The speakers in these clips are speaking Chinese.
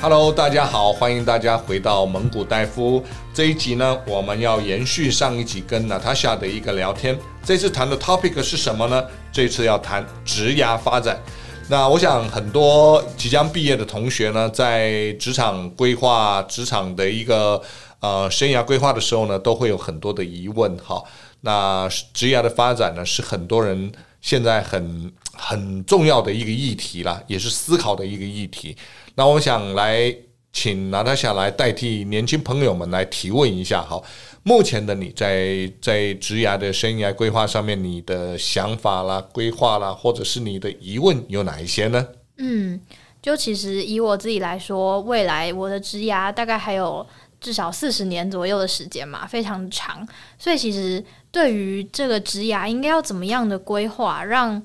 Hello，大家好，欢迎大家回到蒙古戴夫。这一集呢，我们要延续上一集跟娜塔莎的一个聊天。这次谈的 topic 是什么呢？这次要谈职涯发展。那我想很多即将毕业的同学呢，在职场规划、职场的一个呃生涯规划的时候呢，都会有很多的疑问。哈，那职涯的发展呢，是很多人现在很很重要的一个议题啦，也是思考的一个议题。那我想来请拿他下来代替年轻朋友们来提问一下好，目前的你在在职涯的生涯规划上面，你的想法啦、规划啦，或者是你的疑问有哪一些呢？嗯，就其实以我自己来说，未来我的职涯大概还有至少四十年左右的时间嘛，非常长，所以其实对于这个职涯应该要怎么样的规划，让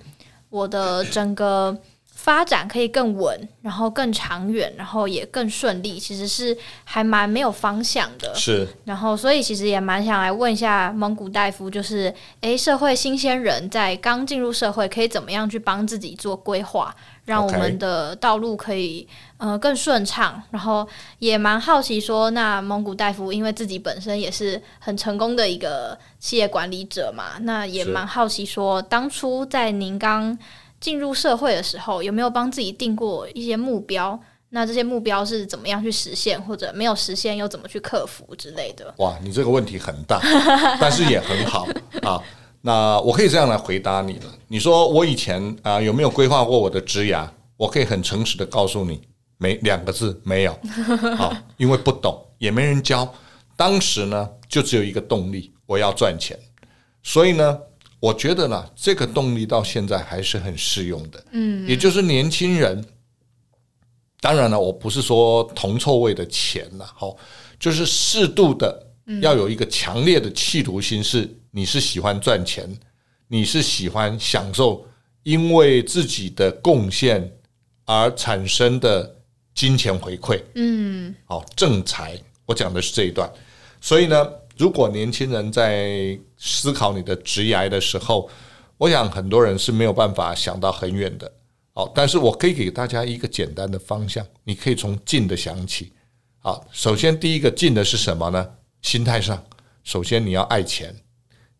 我的整个。发展可以更稳，然后更长远，然后也更顺利，其实是还蛮没有方向的。是，然后所以其实也蛮想来问一下蒙古大夫，就是诶，社会新鲜人在刚进入社会，可以怎么样去帮自己做规划，让我们的道路可以.呃更顺畅。然后也蛮好奇说，那蒙古大夫因为自己本身也是很成功的一个企业管理者嘛，那也蛮好奇说，当初在您刚进入社会的时候，有没有帮自己定过一些目标？那这些目标是怎么样去实现，或者没有实现又怎么去克服之类的？哇，你这个问题很大，但是也很好啊。那我可以这样来回答你了。你说我以前啊有没有规划过我的职涯？我可以很诚实的告诉你，没两个字，没有啊，因为不懂，也没人教。当时呢，就只有一个动力，我要赚钱，所以呢。我觉得呢，这个动力到现在还是很适用的。嗯，也就是年轻人，当然了，我不是说铜臭味的钱了，好，就是适度的要有一个强烈的企图心，是你是喜欢赚钱，你是喜欢享受因为自己的贡献而产生的金钱回馈。嗯，好，正财，我讲的是这一段，所以呢。如果年轻人在思考你的职涯的时候，我想很多人是没有办法想到很远的。好，但是我可以给大家一个简单的方向，你可以从近的想起。好，首先第一个近的是什么呢？心态上，首先你要爱钱，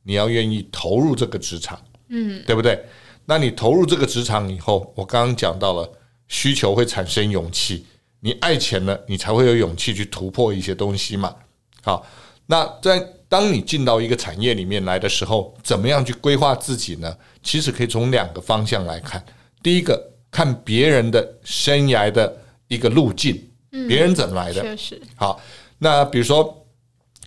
你要愿意投入这个职场，嗯，对不对？那你投入这个职场以后，我刚刚讲到了需求会产生勇气，你爱钱了，你才会有勇气去突破一些东西嘛。好。那在当你进到一个产业里面来的时候，怎么样去规划自己呢？其实可以从两个方向来看。第一个，看别人的生涯的一个路径，别人怎么来的？确实。好，那比如说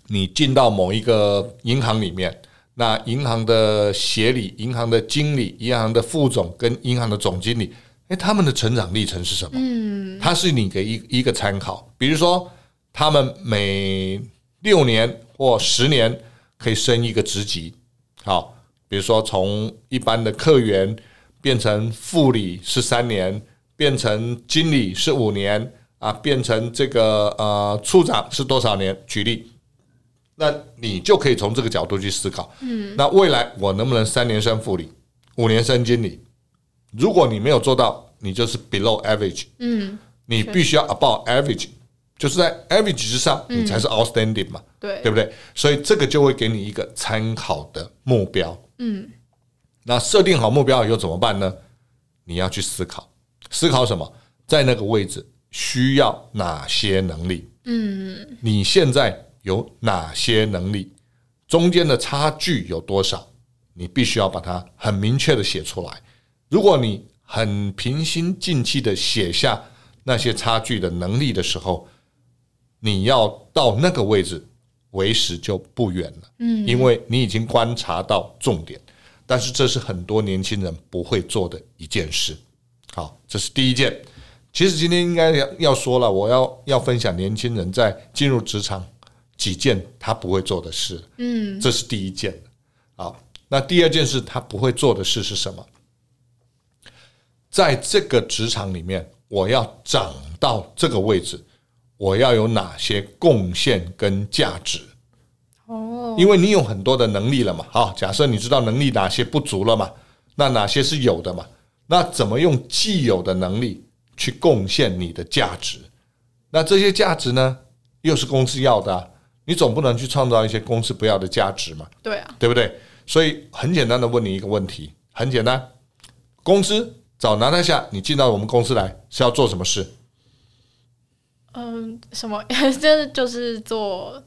你进到某一个银行里面，那银行的协理、银行的经理、银行的副总跟银行的总经理，哎，他们的成长历程是什么？嗯，他是你的一一个参考。比如说，他们每六年或十年可以升一个职级，好，比如说从一般的客员变成副理是三年，变成经理是五年，啊，变成这个呃处长是多少年？举例，那你就可以从这个角度去思考，嗯，那未来我能不能三年升副理，五年升经理？如果你没有做到，你就是 below average，嗯，你必须要 above average。就是在 average 之上，你才是 outstanding 嘛，嗯、对，对不对？所以这个就会给你一个参考的目标。嗯，那设定好目标以后怎么办呢？你要去思考，思考什么？在那个位置需要哪些能力？嗯，你现在有哪些能力？中间的差距有多少？你必须要把它很明确的写出来。如果你很平心静气的写下那些差距的能力的时候，你要到那个位置，为时就不远了。嗯，因为你已经观察到重点，但是这是很多年轻人不会做的一件事。好，这是第一件。其实今天应该要要说了，我要要分享年轻人在进入职场几件他不会做的事。嗯，这是第一件。好，那第二件事他不会做的事是什么？在这个职场里面，我要长到这个位置。我要有哪些贡献跟价值？哦，因为你有很多的能力了嘛。好，假设你知道能力哪些不足了嘛，那哪些是有的嘛？那怎么用既有的能力去贡献你的价值？那这些价值呢，又是公司要的啊，你总不能去创造一些公司不要的价值嘛？对啊，对不对？所以很简单的问你一个问题，很简单，公司找拿大夏，你进到我们公司来是要做什么事？嗯，什么？这就是做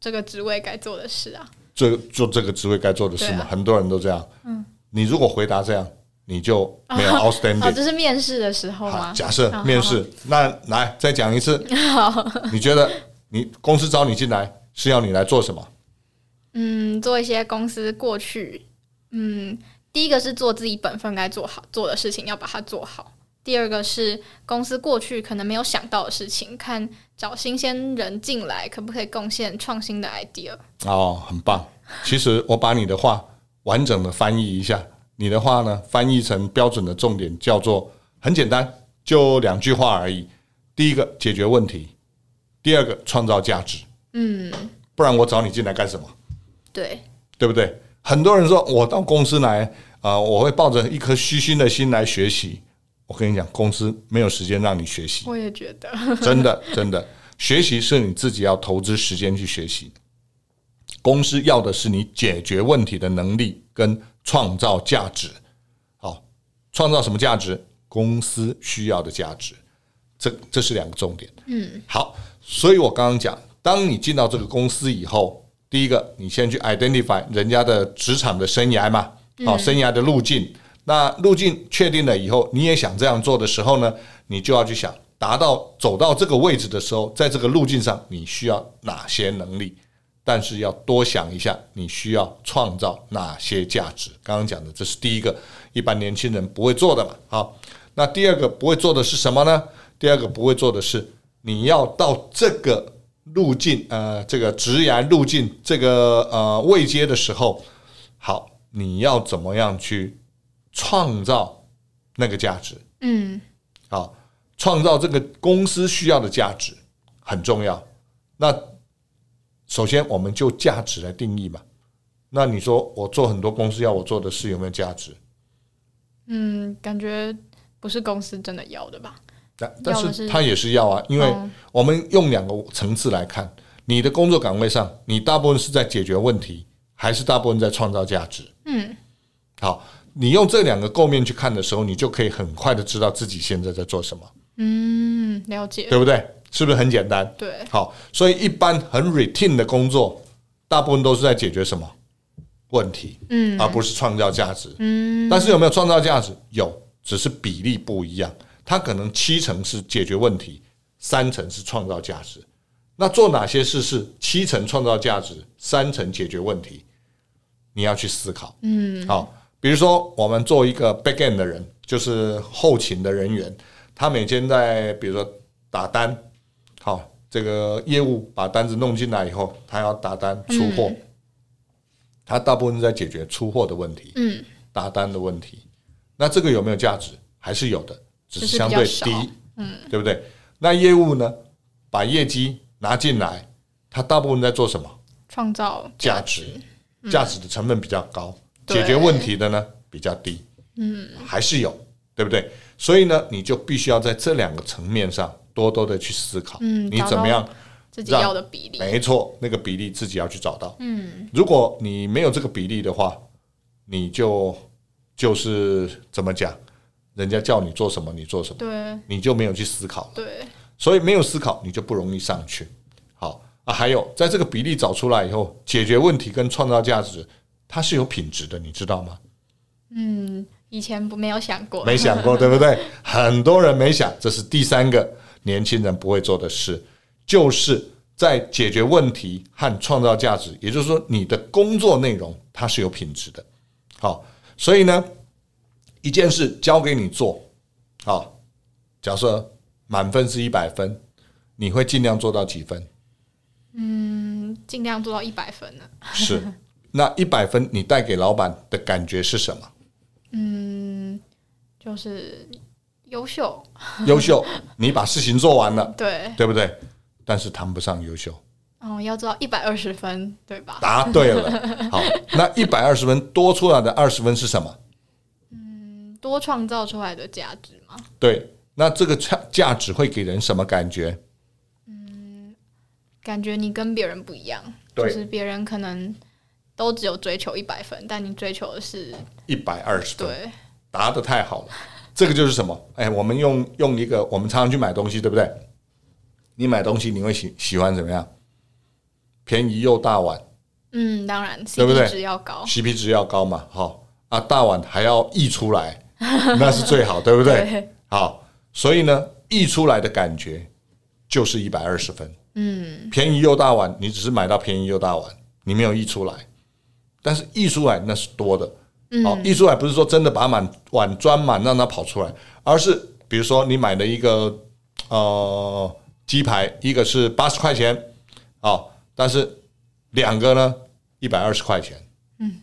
这个职位该做的事啊。做做这个职位该做的事嘛，啊、很多人都这样。嗯，你如果回答这样，你就没有 outstanding。哦，这是面试的时候吗？假设面试，那来再讲一次。好，你觉得你公司招你进来是要你来做什么？嗯，做一些公司过去，嗯，第一个是做自己本分该做好做的事情，要把它做好。第二个是公司过去可能没有想到的事情，看找新鲜人进来可不可以贡献创新的 idea。哦，很棒。其实我把你的话完整的翻译一下，你的话呢翻译成标准的重点叫做很简单，就两句话而已。第一个解决问题，第二个创造价值。嗯，不然我找你进来干什么？对，对不对？很多人说我到公司来啊、呃，我会抱着一颗虚心的心来学习。我跟你讲，公司没有时间让你学习。我也觉得，真的真的，学习是你自己要投资时间去学习。公司要的是你解决问题的能力跟创造价值。好，创造什么价值？公司需要的价值。这这是两个重点。嗯，好，所以我刚刚讲，当你进到这个公司以后，第一个，你先去 identify 人家的职场的生涯嘛，好，生涯的路径。那路径确定了以后，你也想这样做的时候呢，你就要去想，达到走到这个位置的时候，在这个路径上你需要哪些能力？但是要多想一下，你需要创造哪些价值？刚刚讲的这是第一个，一般年轻人不会做的嘛。好，那第二个不会做的是什么呢？第二个不会做的是，你要到这个路径，呃，这个职涯路径，这个呃位阶的时候，好，你要怎么样去？创造那个价值，嗯，好，创造这个公司需要的价值很重要。那首先我们就价值来定义嘛。那你说我做很多公司要我做的事有没有价值？嗯，感觉不是公司真的要的吧？但但是他也是要啊，因为我们用两个层次来看，你的工作岗位上，你大部分是在解决问题，还是大部分在创造价值？嗯，好。你用这两个构面去看的时候，你就可以很快的知道自己现在在做什么。嗯，了解，对不对？是不是很简单？对。好，所以一般很 routine 的工作，大部分都是在解决什么问题？嗯，而不是创造价值。嗯。但是有没有创造价值？有，只是比例不一样。它可能七成是解决问题，三成是创造价值。那做哪些事是七成创造价值，三成解决问题？你要去思考。嗯，好。比如说，我们做一个 back end 的人，就是后勤的人员，他每天在比如说打单，好，这个业务把单子弄进来以后，他要打单出货，嗯、他大部分是在解决出货的问题，嗯，打单的问题。那这个有没有价值？还是有的，只是相对低，嗯，对不对？那业务呢，把业绩拿进来，他大部分在做什么？创造价值，价值的成本比较高。解决问题的呢比较低，嗯，还是有，对不对？所以呢，你就必须要在这两个层面上多多的去思考，嗯，你怎么样自己要的比例？没错，那个比例自己要去找到，嗯，如果你没有这个比例的话，你就就是怎么讲，人家叫你做什么你做什么，对，你就没有去思考，对，所以没有思考你就不容易上去。好啊，还有在这个比例找出来以后，解决问题跟创造价值。它是有品质的，你知道吗？嗯，以前不没有想过，没想过，对不对？很多人没想，这是第三个年轻人不会做的事，就是在解决问题和创造价值。也就是说，你的工作内容它是有品质的。好，所以呢，一件事交给你做，好，假设满分是一百分，你会尽量做到几分？嗯，尽量做到一百分呢。是。那一百分，你带给老板的感觉是什么？嗯，就是优秀。优秀，你把事情做完了，对，对不对？但是谈不上优秀。哦，要做到一百二十分，对吧？答对了。好，那一百二十分多出来的二十分是什么？嗯，多创造出来的价值吗？对，那这个价价值会给人什么感觉？嗯感觉你跟别人不一样，就是别人可能都只有追求一百分，但你追求的是一百二十分，对，答的太好了。这个就是什么？哎，我们用用一个，我们常常去买东西，对不对？你买东西你会喜喜欢怎么样？便宜又大碗，嗯，当然对不对？CP 值要高，CP 值要高嘛，好啊，大碗还要溢出来，那是最好，对不对？对好，所以呢，溢出来的感觉就是一百二十分。嗯，便宜又大碗，你只是买到便宜又大碗，你没有溢出来，但是溢出来那是多的。好，溢出来不是说真的把满碗装满让它跑出来，而是比如说你买了一个呃鸡排，一个是八十块钱，哦，但是两个呢一百二十块钱，嗯，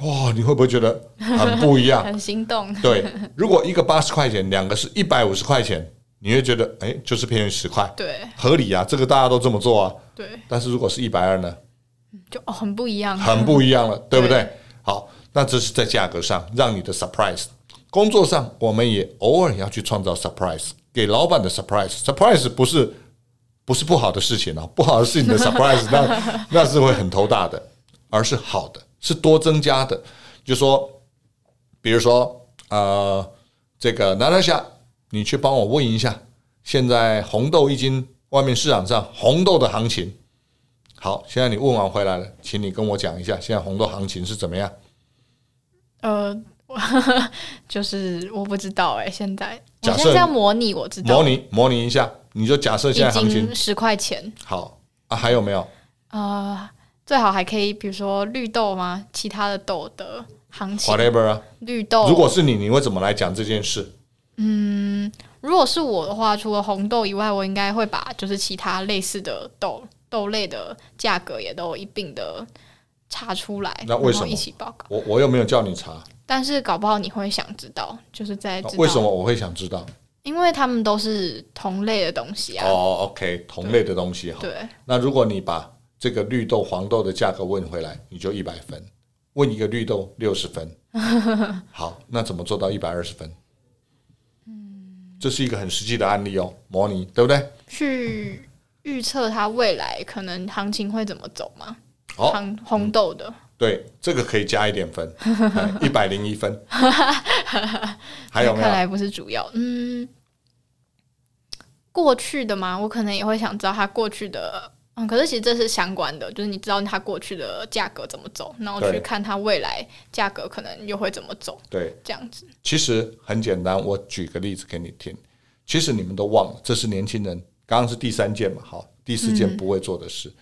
哇，你会不会觉得很不一样？很心动。对，如果一个八十块钱，两个是一百五十块钱，你会觉得哎，就是便宜十块，对，合理啊，这个大家都这么做啊，对。但是如果是一百二呢，就哦很不一样，很不一样了，对不对？对好。那这是在价格上让你的 surprise，工作上我们也偶尔要去创造 surprise，给老板的 surprise。surprise 不是不是不好的事情啊，不好的事情的 surprise 那 那是会很头大的，而是好的，是多增加的。就说，比如说呃，这个娜娜夏，你去帮我问一下，现在红豆一斤外面市场上红豆的行情。好，现在你问完回来了，请你跟我讲一下，现在红豆行情是怎么样？呃，就是我不知道哎、欸，现在假设我现在要模拟，我知道 模拟模拟一下，你就假设现在行情十块钱，好啊，还有没有？呃，最好还可以，比如说绿豆吗？其他的豆的行情，whatever 啊，绿豆。如果是你，你会怎么来讲这件事？嗯，如果是我的话，除了红豆以外，我应该会把就是其他类似的豆豆类的价格也都一并的。查出来，那为什么一起报告？我我又没有叫你查，但是搞不好你会想知道，就是在为什么我会想知道？因为他们都是同类的东西啊。哦，OK，同类的东西哈。对。那如果你把这个绿豆、黄豆的价格问回来，你就一百分；问一个绿豆六十分。好，那怎么做到一百二十分？嗯，这是一个很实际的案例哦，模拟对不对？去预测它未来可能行情会怎么走吗？哦，红红豆的，对，这个可以加一点分，一百零一分。还有没有？看来不是主要。嗯，过去的吗？我可能也会想知道它过去的。嗯，可是其实这是相关的，就是你知道它过去的价格怎么走，然后去看它未来价格可能又会怎么走。对，这样子。其实很简单，我举个例子给你听。其实你们都忘了，这是年轻人刚刚是第三件嘛，好，第四件不会做的事。嗯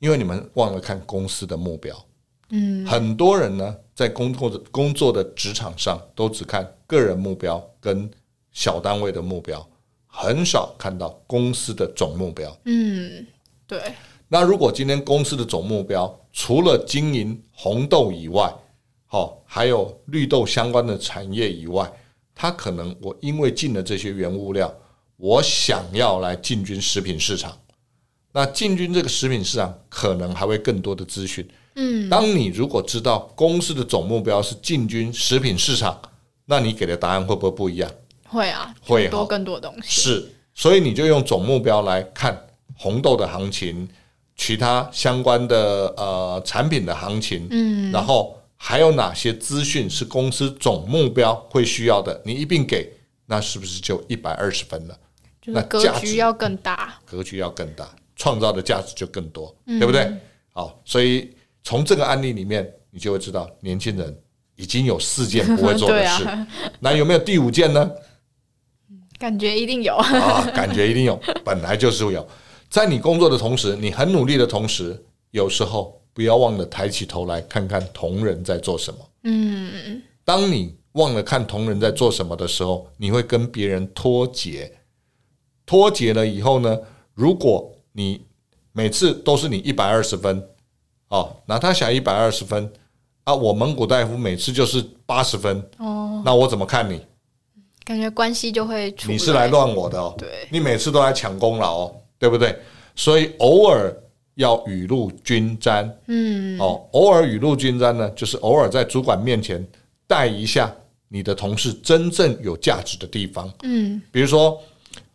因为你们忘了看公司的目标，嗯，很多人呢在工作的工作的职场上都只看个人目标跟小单位的目标，很少看到公司的总目标。嗯，对。那如果今天公司的总目标除了经营红豆以外，好，还有绿豆相关的产业以外，他可能我因为进了这些原物料，我想要来进军食品市场。那进军这个食品市场，可能还会更多的资讯。嗯，当你如果知道公司的总目标是进军食品市场，那你给的答案会不会不一样？会啊，会多更多东西。是，所以你就用总目标来看红豆的行情，其他相关的呃产品的行情，嗯，然后还有哪些资讯是公司总目标会需要的，你一并给，那是不是就一百二十分了？就是格局要更大，格局要更大。创造的价值就更多，嗯、对不对？好，所以从这个案例里面，你就会知道年轻人已经有四件不会做的 事。啊、那有没有第五件呢？感觉一定有啊，感觉一定有，本来就是有。在你工作的同时，你很努力的同时，有时候不要忘了抬起头来看看同仁在做什么。嗯，当你忘了看同仁在做什么的时候，你会跟别人脱节。脱节了以后呢，如果你每次都是你一百二十分，哦，那他想一百二十分啊，我蒙古大夫每次就是八十分，哦，那我怎么看你？感觉关系就会出，你是来乱我的哦，对，你每次都来抢功劳哦，对不对？所以偶尔要雨露均沾，嗯，哦，偶尔雨露均沾呢，就是偶尔在主管面前带一下你的同事真正有价值的地方，嗯，比如说。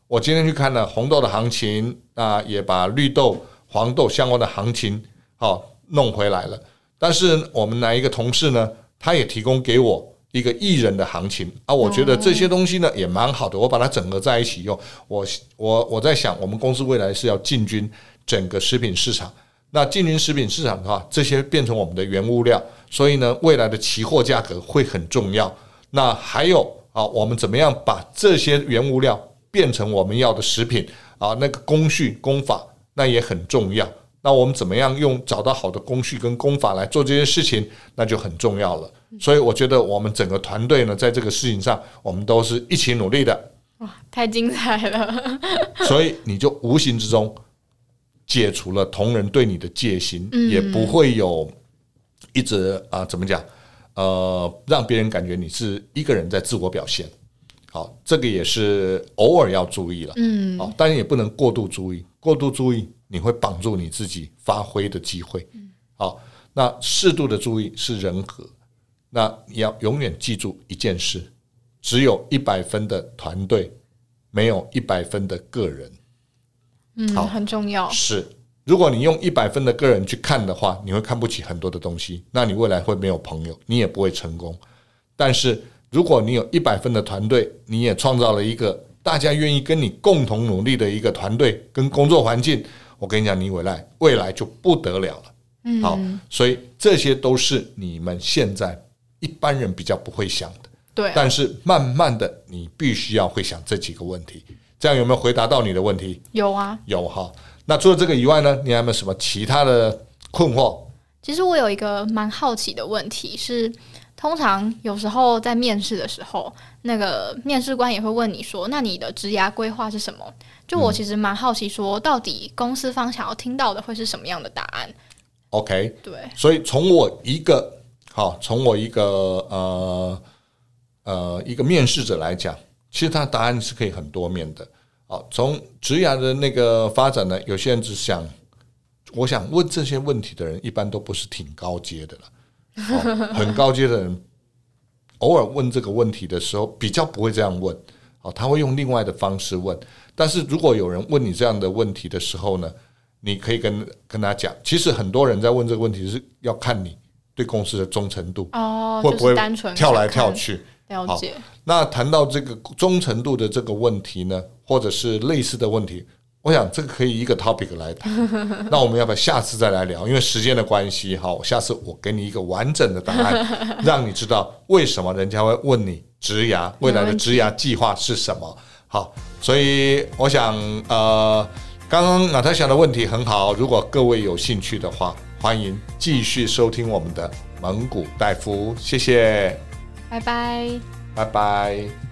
我今天去看了红豆的行情，那也把绿豆黄豆相关的行情，好、弄回来了。但是我们哪一个同事呢，他也提供给我一个艺人的行情啊，我觉得这些东西呢也蛮好的，我把它整合在一起用。我我我在想，我们公司未来是要进军整个食品市场。那进军食品市场的话，这些变成我们的原物料，所以呢，未来的期货价格会很重要。那还有啊，我们怎么样把这些原物料变成我们要的食品啊？那个工序工法那也很重要。那我们怎么样用找到好的工序跟工法来做这件事情，那就很重要了。所以我觉得我们整个团队呢，在这个事情上，我们都是一起努力的。哇，太精彩了！所以你就无形之中解除了同仁对你的戒心，嗯、也不会有一直啊、呃，怎么讲？呃，让别人感觉你是一个人在自我表现。好，这个也是偶尔要注意了。嗯，好，但也不能过度注意，过度注意。你会绑住你自己发挥的机会。好，那适度的注意是人和。那你要永远记住一件事：只有一百分的团队，没有一百分的个人。嗯，好，很重要。是，如果你用一百分的个人去看的话，你会看不起很多的东西，那你未来会没有朋友，你也不会成功。但是如果你有一百分的团队，你也创造了一个大家愿意跟你共同努力的一个团队跟工作环境。我跟你讲，你未来未来就不得了了。嗯，好，所以这些都是你们现在一般人比较不会想的。对，但是慢慢的，你必须要会想这几个问题。这样有没有回答到你的问题？有啊，有哈。那除了这个以外呢，你还有没有什么其他的困惑？其实我有一个蛮好奇的问题是，通常有时候在面试的时候，那个面试官也会问你说：“那你的职涯规划是什么？”就我其实蛮好奇，说到底公司方想要听到的会是什么样的答案？OK，对，所以从我一个好，从我一个呃呃一个面试者来讲，其实他答案是可以很多面的。好，从职涯的那个发展呢，有些人只想，我想问这些问题的人，一般都不是挺高阶的了，很高阶的人，偶尔问这个问题的时候，比较不会这样问。哦，他会用另外的方式问，但是如果有人问你这样的问题的时候呢，你可以跟跟他讲，其实很多人在问这个问题是要看你对公司的忠诚度哦，会不会单纯跳来跳去？了解。那谈到这个忠诚度的这个问题呢，或者是类似的问题。我想这个可以一个 topic 来谈，那我们要不要下次再来聊？因为时间的关系，好，下次我给你一个完整的答案，让你知道为什么人家会问你职牙未来的职牙计划是什么。好，所以我想，呃，刚刚娜塔莎的问题很好，如果各位有兴趣的话，欢迎继续收听我们的蒙古大夫，谢谢，拜拜，拜拜。